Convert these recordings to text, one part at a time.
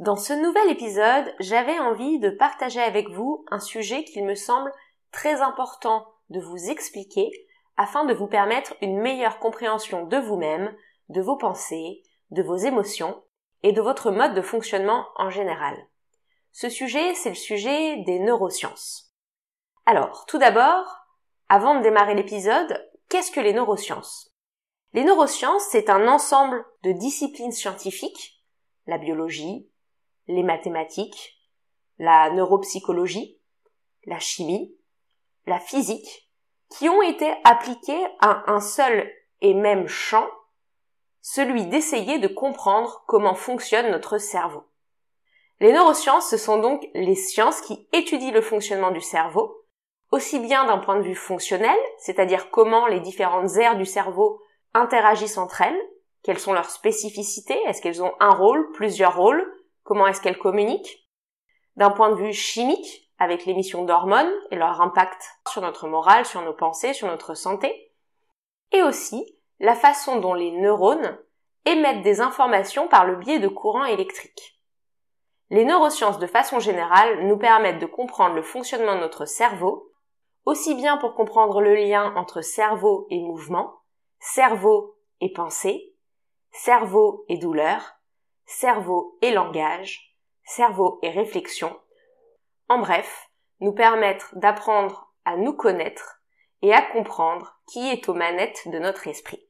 Dans ce nouvel épisode, j'avais envie de partager avec vous un sujet qu'il me semble très important de vous expliquer afin de vous permettre une meilleure compréhension de vous-même, de vos pensées, de vos émotions et de votre mode de fonctionnement en général. Ce sujet, c'est le sujet des neurosciences. Alors, tout d'abord, avant de démarrer l'épisode, qu'est-ce que les neurosciences? Les neurosciences, c'est un ensemble de disciplines scientifiques, la biologie, les mathématiques, la neuropsychologie, la chimie, la physique, qui ont été appliquées à un seul et même champ, celui d'essayer de comprendre comment fonctionne notre cerveau. Les neurosciences, ce sont donc les sciences qui étudient le fonctionnement du cerveau, aussi bien d'un point de vue fonctionnel, c'est-à-dire comment les différentes aires du cerveau interagissent entre elles, quelles sont leurs spécificités, est-ce qu'elles ont un rôle, plusieurs rôles, comment est-ce qu'elles communiquent, d'un point de vue chimique, avec l'émission d'hormones et leur impact sur notre morale, sur nos pensées, sur notre santé, et aussi la façon dont les neurones émettent des informations par le biais de courants électriques. Les neurosciences de façon générale nous permettent de comprendre le fonctionnement de notre cerveau, aussi bien pour comprendre le lien entre cerveau et mouvement, cerveau et pensée, cerveau et douleur, cerveau et langage, cerveau et réflexion. En bref, nous permettre d'apprendre à nous connaître et à comprendre qui est aux manettes de notre esprit.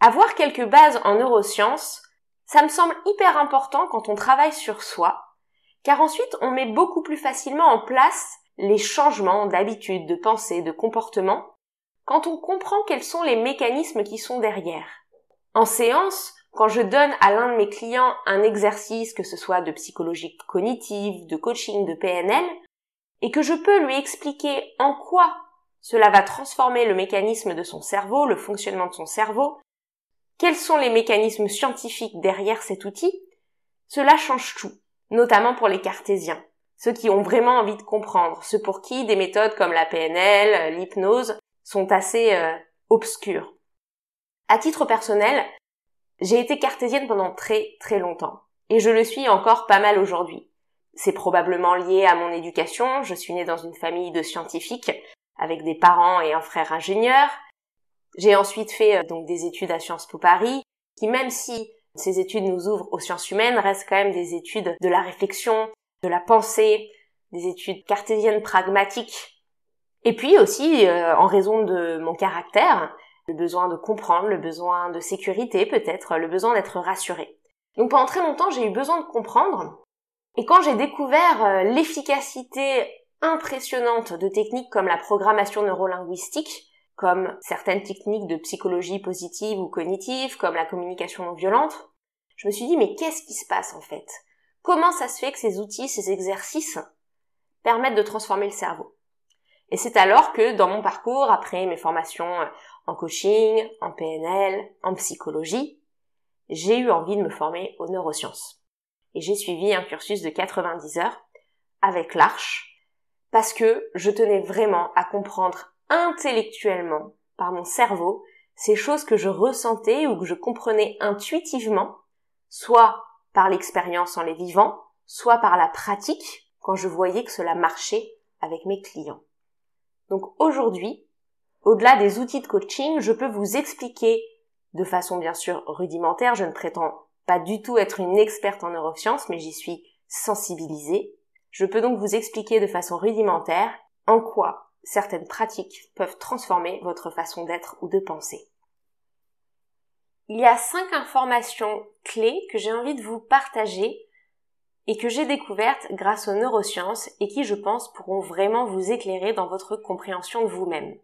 Avoir quelques bases en neurosciences, ça me semble hyper important quand on travaille sur soi, car ensuite on met beaucoup plus facilement en place les changements d'habitude, de pensée, de comportement quand on comprend quels sont les mécanismes qui sont derrière. En séance, quand je donne à l'un de mes clients un exercice, que ce soit de psychologie cognitive, de coaching, de PNL, et que je peux lui expliquer en quoi cela va transformer le mécanisme de son cerveau, le fonctionnement de son cerveau, quels sont les mécanismes scientifiques derrière cet outil, cela change tout, notamment pour les cartésiens, ceux qui ont vraiment envie de comprendre, ceux pour qui des méthodes comme la PNL, l'hypnose sont assez euh, obscures. À titre personnel, j'ai été cartésienne pendant très très longtemps et je le suis encore pas mal aujourd'hui. C'est probablement lié à mon éducation, je suis née dans une famille de scientifiques avec des parents et un frère ingénieur. J'ai ensuite fait euh, donc des études à Sciences Po Paris qui même si ces études nous ouvrent aux sciences humaines restent quand même des études de la réflexion, de la pensée, des études cartésiennes pragmatiques et puis aussi, euh, en raison de mon caractère, le besoin de comprendre, le besoin de sécurité peut-être, le besoin d'être rassuré. Donc pendant très longtemps, j'ai eu besoin de comprendre. Et quand j'ai découvert euh, l'efficacité impressionnante de techniques comme la programmation neurolinguistique, comme certaines techniques de psychologie positive ou cognitive, comme la communication non violente, je me suis dit mais qu'est-ce qui se passe en fait? Comment ça se fait que ces outils, ces exercices permettent de transformer le cerveau? Et c'est alors que dans mon parcours, après mes formations en coaching, en PNL, en psychologie, j'ai eu envie de me former aux neurosciences. Et j'ai suivi un cursus de 90 heures avec l'Arche parce que je tenais vraiment à comprendre intellectuellement par mon cerveau ces choses que je ressentais ou que je comprenais intuitivement, soit par l'expérience en les vivant, soit par la pratique quand je voyais que cela marchait avec mes clients. Donc aujourd'hui, au-delà des outils de coaching, je peux vous expliquer de façon bien sûr rudimentaire, je ne prétends pas du tout être une experte en neurosciences, mais j'y suis sensibilisée. Je peux donc vous expliquer de façon rudimentaire en quoi certaines pratiques peuvent transformer votre façon d'être ou de penser. Il y a cinq informations clés que j'ai envie de vous partager et que j'ai découverte grâce aux neurosciences et qui, je pense, pourront vraiment vous éclairer dans votre compréhension de vous-même.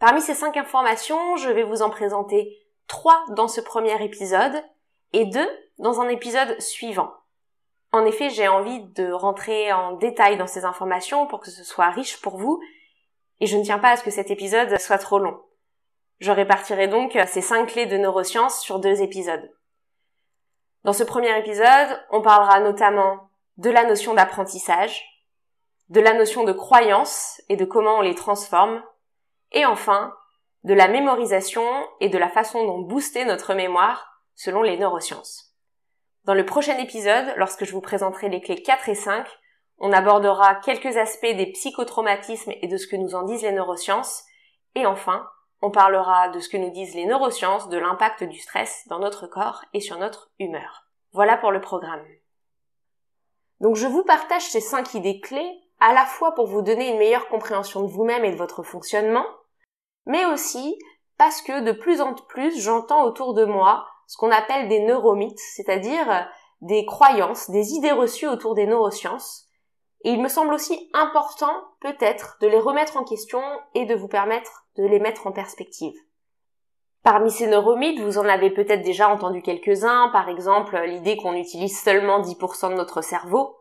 Parmi ces cinq informations, je vais vous en présenter trois dans ce premier épisode et deux dans un épisode suivant. En effet, j'ai envie de rentrer en détail dans ces informations pour que ce soit riche pour vous, et je ne tiens pas à ce que cet épisode soit trop long. Je répartirai donc ces cinq clés de neurosciences sur deux épisodes. Dans ce premier épisode, on parlera notamment de la notion d'apprentissage, de la notion de croyance et de comment on les transforme, et enfin, de la mémorisation et de la façon dont booster notre mémoire selon les neurosciences. Dans le prochain épisode, lorsque je vous présenterai les clés 4 et 5, on abordera quelques aspects des psychotraumatismes et de ce que nous en disent les neurosciences, et enfin, on parlera de ce que nous disent les neurosciences de l'impact du stress dans notre corps et sur notre humeur. Voilà pour le programme. Donc je vous partage ces 5 idées clés à la fois pour vous donner une meilleure compréhension de vous-même et de votre fonctionnement, mais aussi parce que de plus en plus j'entends autour de moi ce qu'on appelle des neuromythes, c'est-à-dire euh, des croyances, des idées reçues autour des neurosciences. Et il me semble aussi important, peut-être, de les remettre en question et de vous permettre de les mettre en perspective. Parmi ces neuromythes, vous en avez peut-être déjà entendu quelques-uns, par exemple l'idée qu'on utilise seulement 10% de notre cerveau.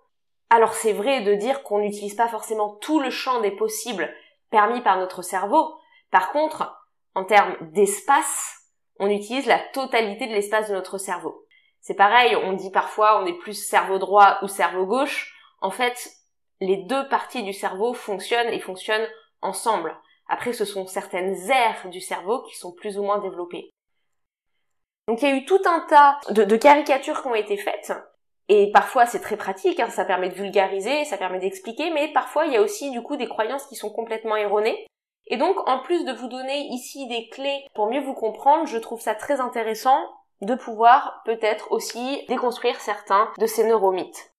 Alors c'est vrai de dire qu'on n'utilise pas forcément tout le champ des possibles permis par notre cerveau, par contre, en termes d'espace, on utilise la totalité de l'espace de notre cerveau. C'est pareil, on dit parfois on est plus cerveau droit ou cerveau gauche. En fait, les deux parties du cerveau fonctionnent et fonctionnent ensemble. Après, ce sont certaines aires du cerveau qui sont plus ou moins développées. Donc il y a eu tout un tas de, caricatures qui ont été faites. Et parfois c'est très pratique, hein, ça permet de vulgariser, ça permet d'expliquer, mais parfois il y a aussi du coup des croyances qui sont complètement erronées. Et donc, en plus de vous donner ici des clés pour mieux vous comprendre, je trouve ça très intéressant de pouvoir peut-être aussi déconstruire certains de ces neuromythes.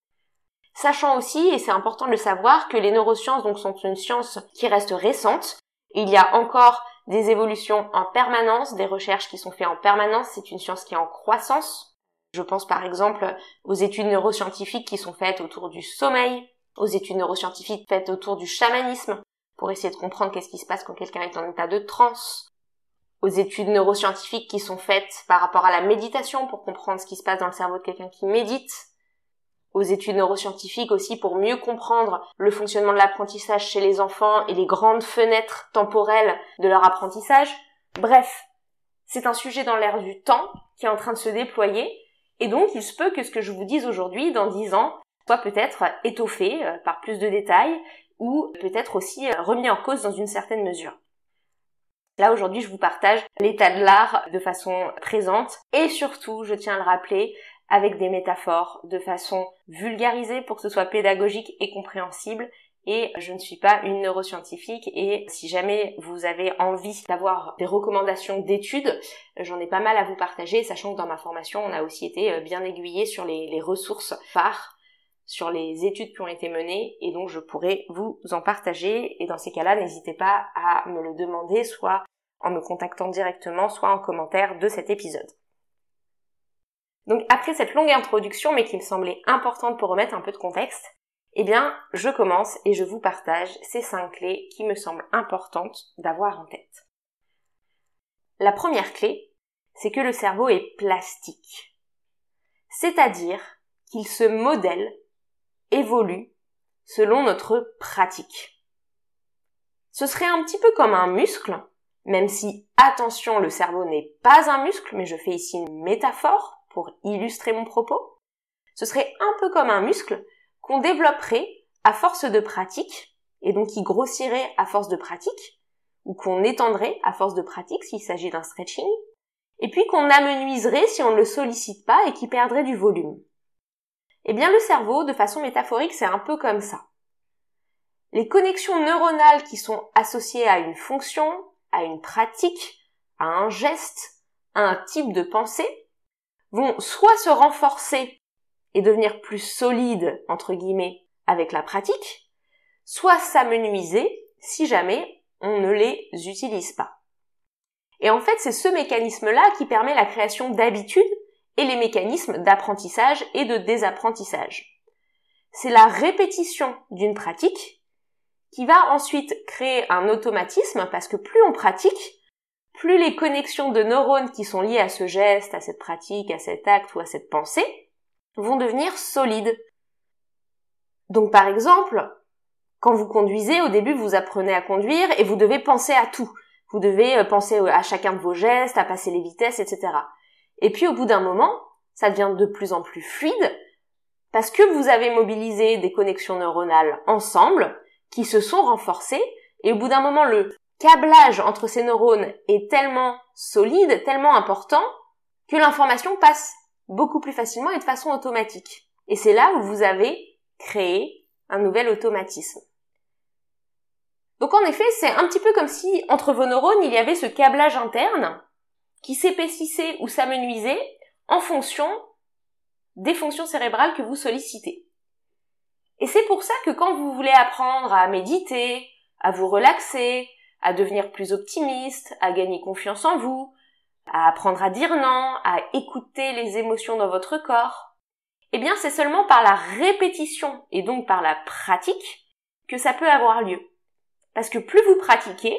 Sachant aussi, et c'est important de le savoir, que les neurosciences donc sont une science qui reste récente. Il y a encore des évolutions en permanence, des recherches qui sont faites en permanence, c'est une science qui est en croissance. Je pense par exemple aux études neuroscientifiques qui sont faites autour du sommeil, aux études neuroscientifiques faites autour du chamanisme, pour essayer de comprendre qu'est-ce qui se passe quand quelqu'un est en état de transe, aux études neuroscientifiques qui sont faites par rapport à la méditation pour comprendre ce qui se passe dans le cerveau de quelqu'un qui médite, aux études neuroscientifiques aussi pour mieux comprendre le fonctionnement de l'apprentissage chez les enfants et les grandes fenêtres temporelles de leur apprentissage. Bref, c'est un sujet dans l'air du temps qui est en train de se déployer et donc il se peut que ce que je vous dise aujourd'hui dans dix ans soit peut-être étoffé euh, par plus de détails ou peut-être aussi euh, remis en cause dans une certaine mesure. Là aujourd'hui je vous partage l'état de l'art de façon présente et surtout, je tiens à le rappeler, avec des métaphores de façon vulgarisée pour que ce soit pédagogique et compréhensible et je ne suis pas une neuroscientifique et si jamais vous avez envie d'avoir des recommandations d'études, j'en ai pas mal à vous partager, sachant que dans ma formation, on a aussi été euh, bien aiguillé sur les, les ressources phares sur les études qui ont été menées et donc je pourrais vous en partager et dans ces cas-là n'hésitez pas à me le demander soit en me contactant directement soit en commentaire de cet épisode. Donc après cette longue introduction mais qui me semblait importante pour remettre un peu de contexte, eh bien je commence et je vous partage ces cinq clés qui me semblent importantes d'avoir en tête. La première clé, c'est que le cerveau est plastique. C'est-à-dire qu'il se modèle évolue selon notre pratique. Ce serait un petit peu comme un muscle, même si, attention, le cerveau n'est pas un muscle, mais je fais ici une métaphore pour illustrer mon propos. Ce serait un peu comme un muscle qu'on développerait à force de pratique, et donc qui grossirait à force de pratique, ou qu'on étendrait à force de pratique s'il s'agit d'un stretching, et puis qu'on amenuiserait si on ne le sollicite pas et qui perdrait du volume. Eh bien, le cerveau, de façon métaphorique, c'est un peu comme ça. Les connexions neuronales qui sont associées à une fonction, à une pratique, à un geste, à un type de pensée, vont soit se renforcer et devenir plus solides, entre guillemets, avec la pratique, soit s'amenuiser si jamais on ne les utilise pas. Et en fait, c'est ce mécanisme-là qui permet la création d'habitudes et les mécanismes d'apprentissage et de désapprentissage. C'est la répétition d'une pratique qui va ensuite créer un automatisme parce que plus on pratique, plus les connexions de neurones qui sont liées à ce geste, à cette pratique, à cet acte ou à cette pensée vont devenir solides. Donc par exemple, quand vous conduisez, au début vous apprenez à conduire et vous devez penser à tout. Vous devez euh, penser à chacun de vos gestes, à passer les vitesses, etc. Et puis au bout d'un moment, ça devient de plus en plus fluide parce que vous avez mobilisé des connexions neuronales ensemble qui se sont renforcées et au bout d'un moment le câblage entre ces neurones est tellement solide, tellement important que l'information passe beaucoup plus facilement et de façon automatique. Et c'est là où vous avez créé un nouvel automatisme. Donc en effet, c'est un petit peu comme si entre vos neurones, il y avait ce câblage interne qui s'épaississait ou s'amenuisait en fonction des fonctions cérébrales que vous sollicitez. Et c'est pour ça que quand vous voulez apprendre à méditer, à vous relaxer, à devenir plus optimiste, à gagner confiance en vous, à apprendre à dire non, à écouter les émotions dans votre corps, eh bien c'est seulement par la répétition et donc par la pratique que ça peut avoir lieu. Parce que plus vous pratiquez,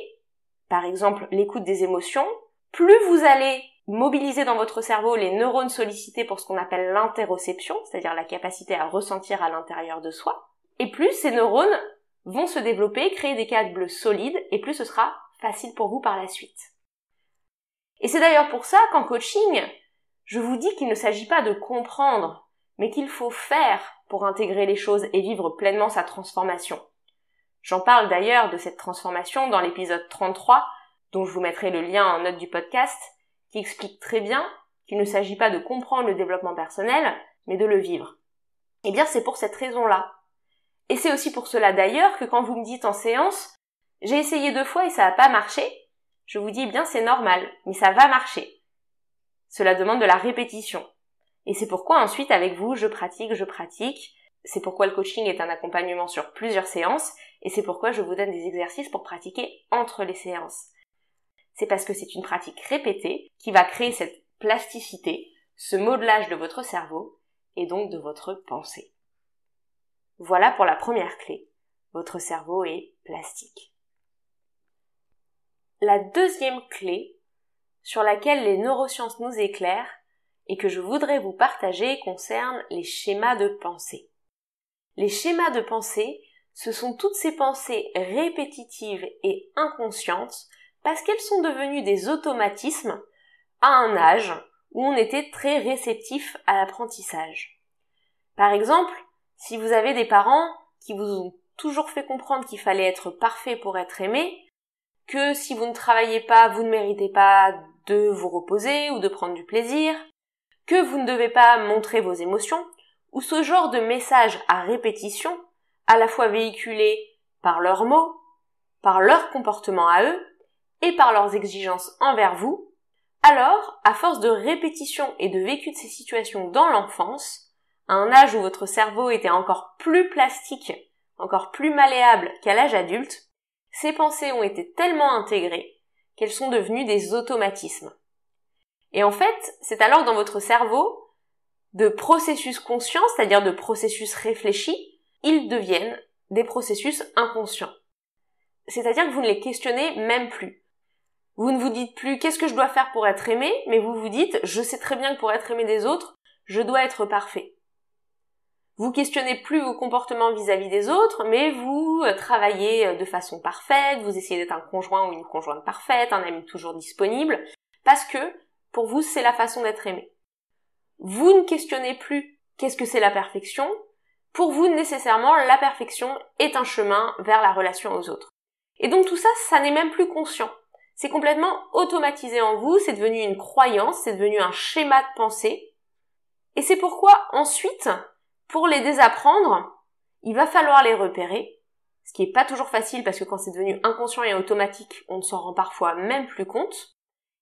par exemple l'écoute des émotions, plus vous allez mobiliser dans votre cerveau les neurones sollicités pour ce qu'on appelle l'interoception, c'est-à-dire la capacité à ressentir à l'intérieur de soi, et plus ces neurones vont se développer, créer des câbles solides, et plus ce sera facile pour vous par la suite. Et c'est d'ailleurs pour ça qu'en coaching, je vous dis qu'il ne s'agit pas de comprendre, mais qu'il faut faire pour intégrer les choses et vivre pleinement sa transformation. J'en parle d'ailleurs de cette transformation dans l'épisode 33, dont je vous mettrai le lien en note du podcast, qui explique très bien qu'il ne s'agit pas de comprendre le développement personnel, mais de le vivre. Eh bien, c'est pour cette raison-là. Et c'est aussi pour cela d'ailleurs que quand vous me dites en séance, j'ai essayé deux fois et ça n'a pas marché, je vous dis eh bien c'est normal, mais ça va marcher. Cela demande de la répétition. Et c'est pourquoi ensuite avec vous, je pratique, je pratique. C'est pourquoi le coaching est un accompagnement sur plusieurs séances et c'est pourquoi je vous donne des exercices pour pratiquer entre les séances c'est parce que c'est une pratique répétée qui va créer cette plasticité, ce modelage de votre cerveau et donc de votre pensée. Voilà pour la première clé. Votre cerveau est plastique. La deuxième clé sur laquelle les neurosciences nous éclairent et que je voudrais vous partager concerne les schémas de pensée. Les schémas de pensée, ce sont toutes ces pensées répétitives et inconscientes parce qu'elles sont devenues des automatismes à un âge où on était très réceptif à l'apprentissage. Par exemple, si vous avez des parents qui vous ont toujours fait comprendre qu'il fallait être parfait pour être aimé, que si vous ne travaillez pas, vous ne méritez pas de vous reposer ou de prendre du plaisir, que vous ne devez pas montrer vos émotions, ou ce genre de messages à répétition, à la fois véhiculés par leurs mots, par leur comportement à eux, et par leurs exigences envers vous, alors, à force de répétition et de vécu de ces situations dans l'enfance, à un âge où votre cerveau était encore plus plastique, encore plus malléable qu'à l'âge adulte, ces pensées ont été tellement intégrées qu'elles sont devenues des automatismes. Et en fait, c'est alors dans votre cerveau, de processus conscients, c'est-à-dire de processus réfléchis, ils deviennent des processus inconscients. C'est-à-dire que vous ne les questionnez même plus. Vous ne vous dites plus qu'est-ce que je dois faire pour être aimé, mais vous vous dites je sais très bien que pour être aimé des autres, je dois être parfait. Vous questionnez plus vos comportements vis-à-vis des autres, mais vous euh, travaillez euh, de façon parfaite, vous essayez d'être un conjoint ou une conjointe parfaite, un ami toujours disponible, parce que pour vous c'est la façon d'être aimé. Vous ne questionnez plus qu'est-ce que c'est la perfection, pour vous nécessairement la perfection est un chemin vers la relation aux autres. Et donc tout ça, ça n'est même plus conscient. C'est complètement automatisé en vous, c'est devenu une croyance, c'est devenu un schéma de pensée. Et c'est pourquoi ensuite, pour les désapprendre, il va falloir les repérer, ce qui n'est pas toujours facile parce que quand c'est devenu inconscient et automatique, on ne s'en rend parfois même plus compte.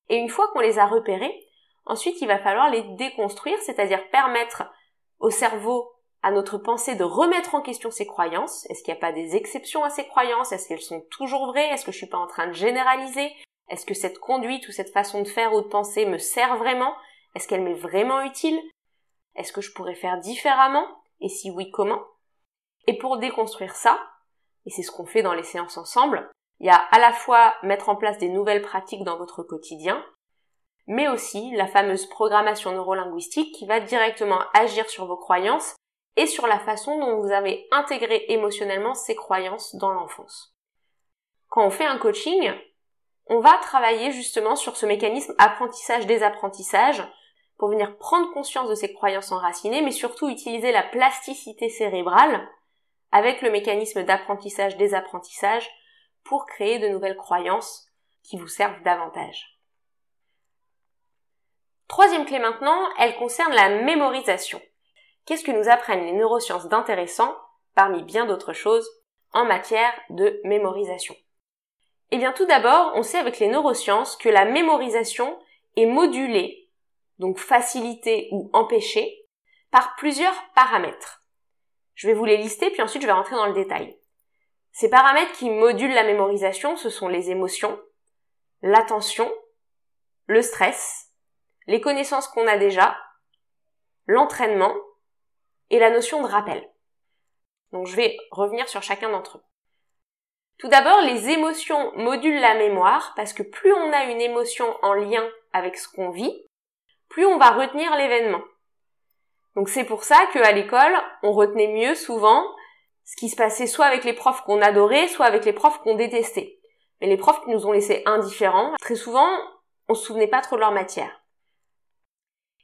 Et une fois qu'on les a repérés, ensuite il va falloir les déconstruire, c'est-à-dire permettre au cerveau, à notre pensée de remettre en question ses croyances. Est-ce qu'il n'y a pas des exceptions à ces croyances? Est-ce qu'elles sont toujours vraies? Est-ce que je suis pas en train de généraliser? Est-ce que cette conduite ou cette façon de faire ou de penser me sert vraiment? Est-ce qu'elle m'est vraiment utile? Est-ce que je pourrais faire différemment? Et si oui, comment? Et pour déconstruire ça, et c'est ce qu'on fait dans les séances ensemble, il y a à la fois mettre en place des nouvelles pratiques dans votre quotidien, mais aussi la fameuse programmation neurolinguistique qui va directement agir sur vos croyances et sur la façon dont vous avez intégré émotionnellement ces croyances dans l'enfance. Quand on fait un coaching, on va travailler justement sur ce mécanisme apprentissage-désapprentissage pour venir prendre conscience de ces croyances enracinées, mais surtout utiliser la plasticité cérébrale avec le mécanisme d'apprentissage-désapprentissage pour créer de nouvelles croyances qui vous servent davantage. Troisième clé maintenant, elle concerne la mémorisation. Qu'est-ce que nous apprennent les neurosciences d'intéressant, parmi bien d'autres choses, en matière de mémorisation? Eh bien tout d'abord, on sait avec les neurosciences que la mémorisation est modulée, donc facilitée ou empêchée, par plusieurs paramètres. Je vais vous les lister, puis ensuite je vais rentrer dans le détail. Ces paramètres qui modulent la mémorisation, ce sont les émotions, l'attention, le stress, les connaissances qu'on a déjà, l'entraînement et la notion de rappel. Donc je vais revenir sur chacun d'entre eux. Tout d'abord, les émotions modulent la mémoire parce que plus on a une émotion en lien avec ce qu'on vit, plus on va retenir l'événement. Donc c'est pour ça qu'à l'école, on retenait mieux souvent ce qui se passait soit avec les profs qu'on adorait, soit avec les profs qu'on détestait. Mais les profs qui nous ont laissés indifférents, très souvent, on se souvenait pas trop de leur matière.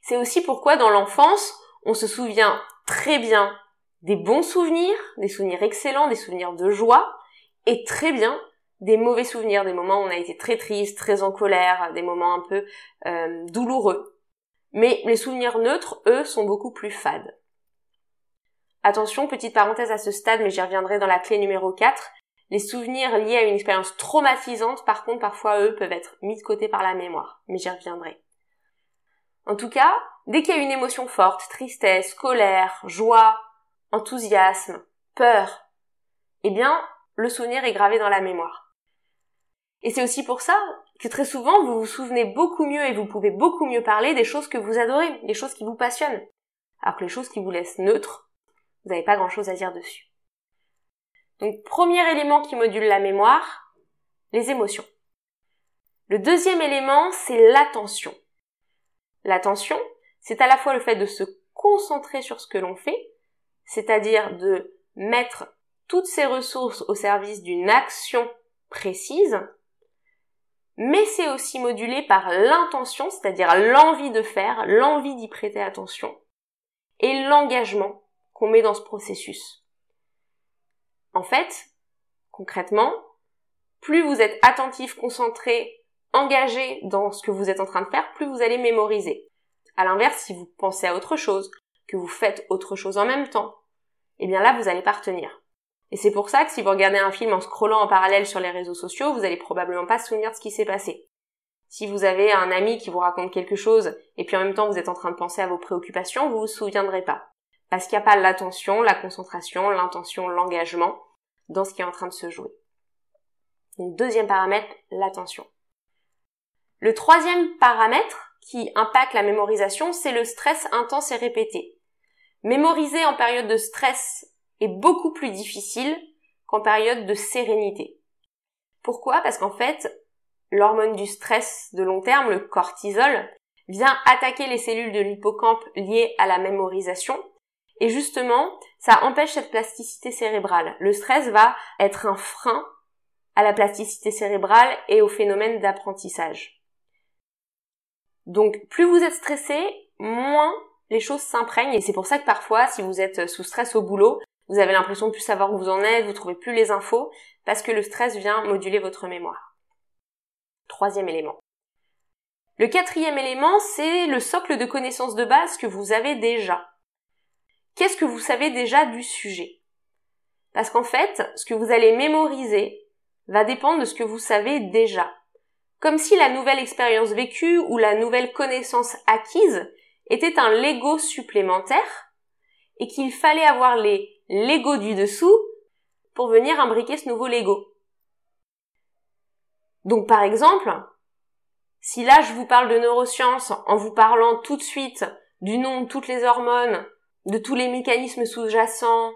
C'est aussi pourquoi dans l'enfance, on se souvient très bien des bons souvenirs, des souvenirs excellents, des souvenirs de joie, et très bien des mauvais souvenirs, des moments où on a été très triste, très en colère, des moments un peu euh, douloureux. Mais les souvenirs neutres, eux, sont beaucoup plus fades. Attention, petite parenthèse à ce stade, mais j'y reviendrai dans la clé numéro 4. Les souvenirs liés à une expérience traumatisante, par contre, parfois, eux, peuvent être mis de côté par la mémoire, mais j'y reviendrai. En tout cas, dès qu'il y a une émotion forte, tristesse, colère, joie, enthousiasme, peur, eh bien, le souvenir est gravé dans la mémoire. Et c'est aussi pour ça que très souvent, vous vous souvenez beaucoup mieux et vous pouvez beaucoup mieux parler des choses que vous adorez, des choses qui vous passionnent. Alors que les choses qui vous laissent neutres, vous n'avez pas grand chose à dire dessus. Donc, premier élément qui module la mémoire, les émotions. Le deuxième élément, c'est l'attention. L'attention, c'est à la fois le fait de se concentrer sur ce que l'on fait, c'est-à-dire de mettre toutes ses ressources au service d'une action précise, mais c'est aussi modulé par l'intention, c'est-à-dire l'envie de faire, l'envie d'y prêter attention, et l'engagement qu'on met dans ce processus. En fait, concrètement, plus vous êtes attentif, concentré, engagé dans ce que vous êtes en train de faire, plus vous allez mémoriser. À l'inverse, si vous pensez à autre chose, que vous faites autre chose en même temps, eh bien là, vous allez pas retenir. Et c'est pour ça que si vous regardez un film en scrollant en parallèle sur les réseaux sociaux, vous allez probablement pas se souvenir de ce qui s'est passé. Si vous avez un ami qui vous raconte quelque chose, et puis en même temps vous êtes en train de penser à vos préoccupations, vous vous souviendrez pas. Parce qu'il n'y a pas l'attention, la concentration, l'intention, l'engagement dans ce qui est en train de se jouer. Donc deuxième paramètre, l'attention. Le troisième paramètre, qui impacte la mémorisation, c'est le stress intense et répété. Mémoriser en période de stress est beaucoup plus difficile qu'en période de sérénité. Pourquoi? Parce qu'en fait, l'hormone du stress de long terme, le cortisol, vient attaquer les cellules de l'hippocampe liées à la mémorisation. Et justement, ça empêche cette plasticité cérébrale. Le stress va être un frein à la plasticité cérébrale et au phénomène d'apprentissage. Donc plus vous êtes stressé, moins les choses s'imprègnent et c'est pour ça que parfois si vous êtes sous stress au boulot, vous avez l'impression de plus savoir où vous en êtes, vous trouvez plus les infos parce que le stress vient moduler votre mémoire. Troisième élément. Le quatrième élément, c'est le socle de connaissances de base que vous avez déjà. Qu'est-ce que vous savez déjà du sujet? Parce qu'en fait, ce que vous allez mémoriser va dépendre de ce que vous savez déjà comme si la nouvelle expérience vécue ou la nouvelle connaissance acquise était un Lego supplémentaire et qu'il fallait avoir les Lego du dessous pour venir imbriquer ce nouveau Lego. Donc par exemple, si là je vous parle de neurosciences en vous parlant tout de suite du nom de toutes les hormones, de tous les mécanismes sous-jacents,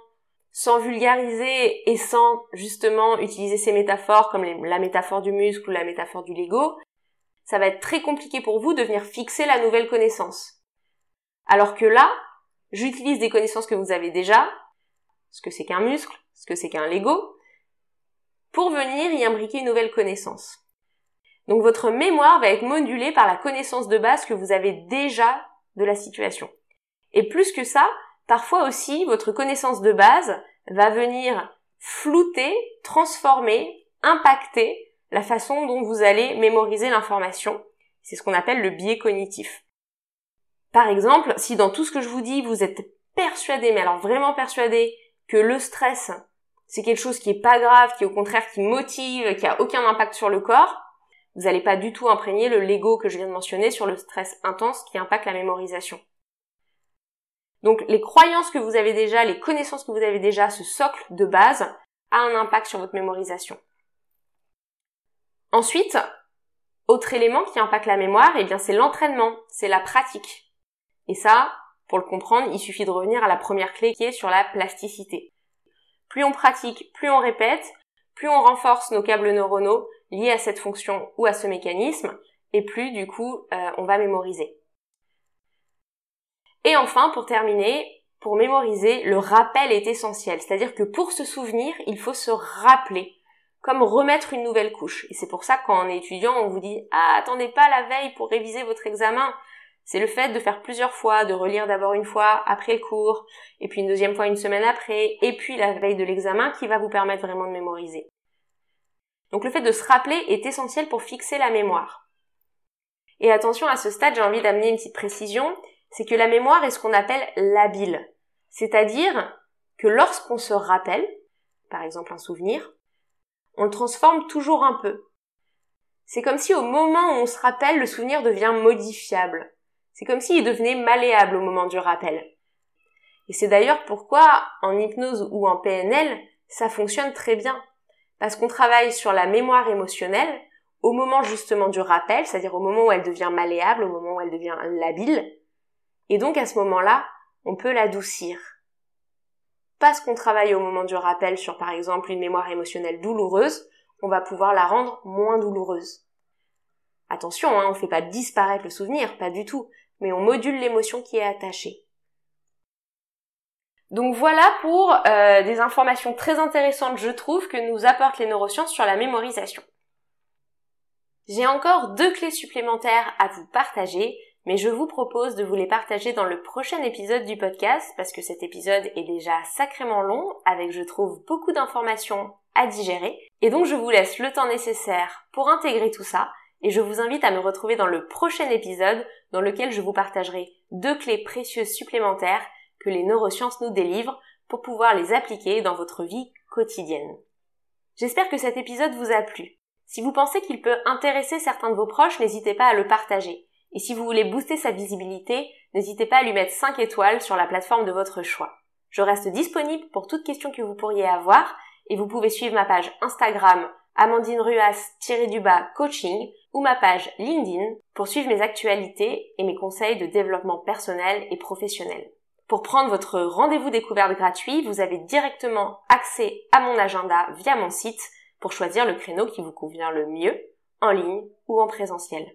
sans vulgariser et sans justement utiliser ces métaphores comme la métaphore du muscle ou la métaphore du Lego, ça va être très compliqué pour vous de venir fixer la nouvelle connaissance. Alors que là, j'utilise des connaissances que vous avez déjà, ce que c'est qu'un muscle, ce que c'est qu'un Lego, pour venir y imbriquer une nouvelle connaissance. Donc votre mémoire va être modulée par la connaissance de base que vous avez déjà de la situation. Et plus que ça, parfois aussi, votre connaissance de base va venir flouter, transformer, impacter la façon dont vous allez mémoriser l'information. C'est ce qu'on appelle le biais cognitif. Par exemple, si dans tout ce que je vous dis, vous êtes persuadé, mais alors vraiment persuadé, que le stress, c'est quelque chose qui est pas grave, qui au contraire qui motive, qui a aucun impact sur le corps, vous n'allez pas du tout imprégner le Lego que je viens de mentionner sur le stress intense qui impacte la mémorisation. Donc les croyances que vous avez déjà, les connaissances que vous avez déjà, ce socle de base, a un impact sur votre mémorisation. Ensuite, autre élément qui impacte la mémoire, eh bien c'est l'entraînement, c'est la pratique. Et ça, pour le comprendre, il suffit de revenir à la première clé qui est sur la plasticité. Plus on pratique, plus on répète, plus on renforce nos câbles neuronaux liés à cette fonction ou à ce mécanisme, et plus du coup euh, on va mémoriser. Et enfin, pour terminer, pour mémoriser, le rappel est essentiel. C'est-à-dire que pour se souvenir, il faut se rappeler, comme remettre une nouvelle couche. Et c'est pour ça qu'en étudiant, on vous dit Ah, attendez pas la veille pour réviser votre examen. C'est le fait de faire plusieurs fois, de relire d'abord une fois après le cours, et puis une deuxième fois une semaine après, et puis la veille de l'examen qui va vous permettre vraiment de mémoriser. Donc le fait de se rappeler est essentiel pour fixer la mémoire. Et attention à ce stade, j'ai envie d'amener une petite précision, c'est que la mémoire est ce qu'on appelle labile. C'est-à-dire que lorsqu'on se rappelle, par exemple un souvenir, on le transforme toujours un peu. C'est comme si au moment où on se rappelle, le souvenir devient modifiable. C'est comme s'il devenait malléable au moment du rappel. Et c'est d'ailleurs pourquoi en hypnose ou en PNL, ça fonctionne très bien. Parce qu'on travaille sur la mémoire émotionnelle au moment justement du rappel, c'est-à-dire au moment où elle devient malléable, au moment où elle devient labile, et donc à ce moment-là, on peut l'adoucir. Parce qu'on travaille au moment du rappel sur par exemple une mémoire émotionnelle douloureuse, on va pouvoir la rendre moins douloureuse. Attention, hein, on ne fait pas disparaître le souvenir, pas du tout, mais on module l'émotion qui est attachée. Donc voilà pour euh, des informations très intéressantes, je trouve, que nous apportent les neurosciences sur la mémorisation. J'ai encore deux clés supplémentaires à vous partager mais je vous propose de vous les partager dans le prochain épisode du podcast parce que cet épisode est déjà sacrément long avec je trouve beaucoup d'informations à digérer et donc je vous laisse le temps nécessaire pour intégrer tout ça et je vous invite à me retrouver dans le prochain épisode dans lequel je vous partagerai deux clés précieuses supplémentaires que les neurosciences nous délivrent pour pouvoir les appliquer dans votre vie quotidienne. J'espère que cet épisode vous a plu. Si vous pensez qu'il peut intéresser certains de vos proches, n'hésitez pas à le partager. Et si vous voulez booster sa visibilité, n'hésitez pas à lui mettre 5 étoiles sur la plateforme de votre choix. Je reste disponible pour toute question que vous pourriez avoir et vous pouvez suivre ma page Instagram Amandine Ruas-du-bas coaching ou ma page LinkedIn pour suivre mes actualités et mes conseils de développement personnel et professionnel. Pour prendre votre rendez-vous découverte gratuit, vous avez directement accès à mon agenda via mon site pour choisir le créneau qui vous convient le mieux, en ligne ou en présentiel.